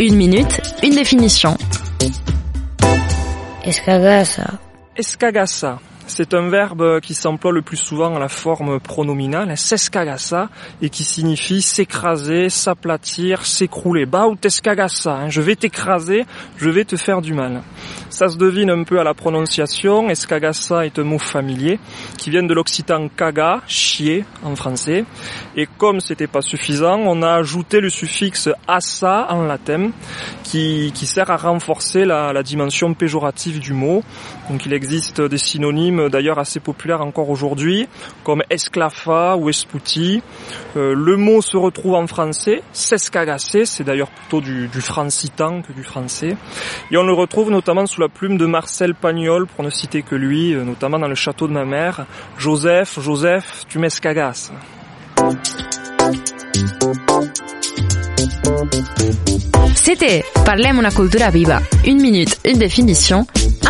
Une minute, une définition. Escagassa. Escagassa. C'est un verbe qui s'emploie le plus souvent à la forme pronominale, s'escagassa, et qui signifie s'écraser, s'aplatir, s'écrouler. Baut escagassa, hein, je vais t'écraser, je vais te faire du mal. Ça se devine un peu à la prononciation. Escagassa est un mot familier qui vient de l'occitan caga, chier en français. Et comme c'était pas suffisant, on a ajouté le suffixe assa en latin qui, qui sert à renforcer la dimension péjorative du mot. Donc il existe des synonymes d'ailleurs assez populaires encore aujourd'hui comme esclafa ou esputi. Euh, le mot se retrouve en français, s'escagasser, c'est d'ailleurs plutôt du, du francitan que du français. Et on le retrouve notamment sous la plume de Marcel Pagnol, pour ne citer que lui, euh, notamment dans le château de ma mère. Joseph, Joseph, tu m'escagasses. C'était Parlem una cultura viva. Une minute, une définition.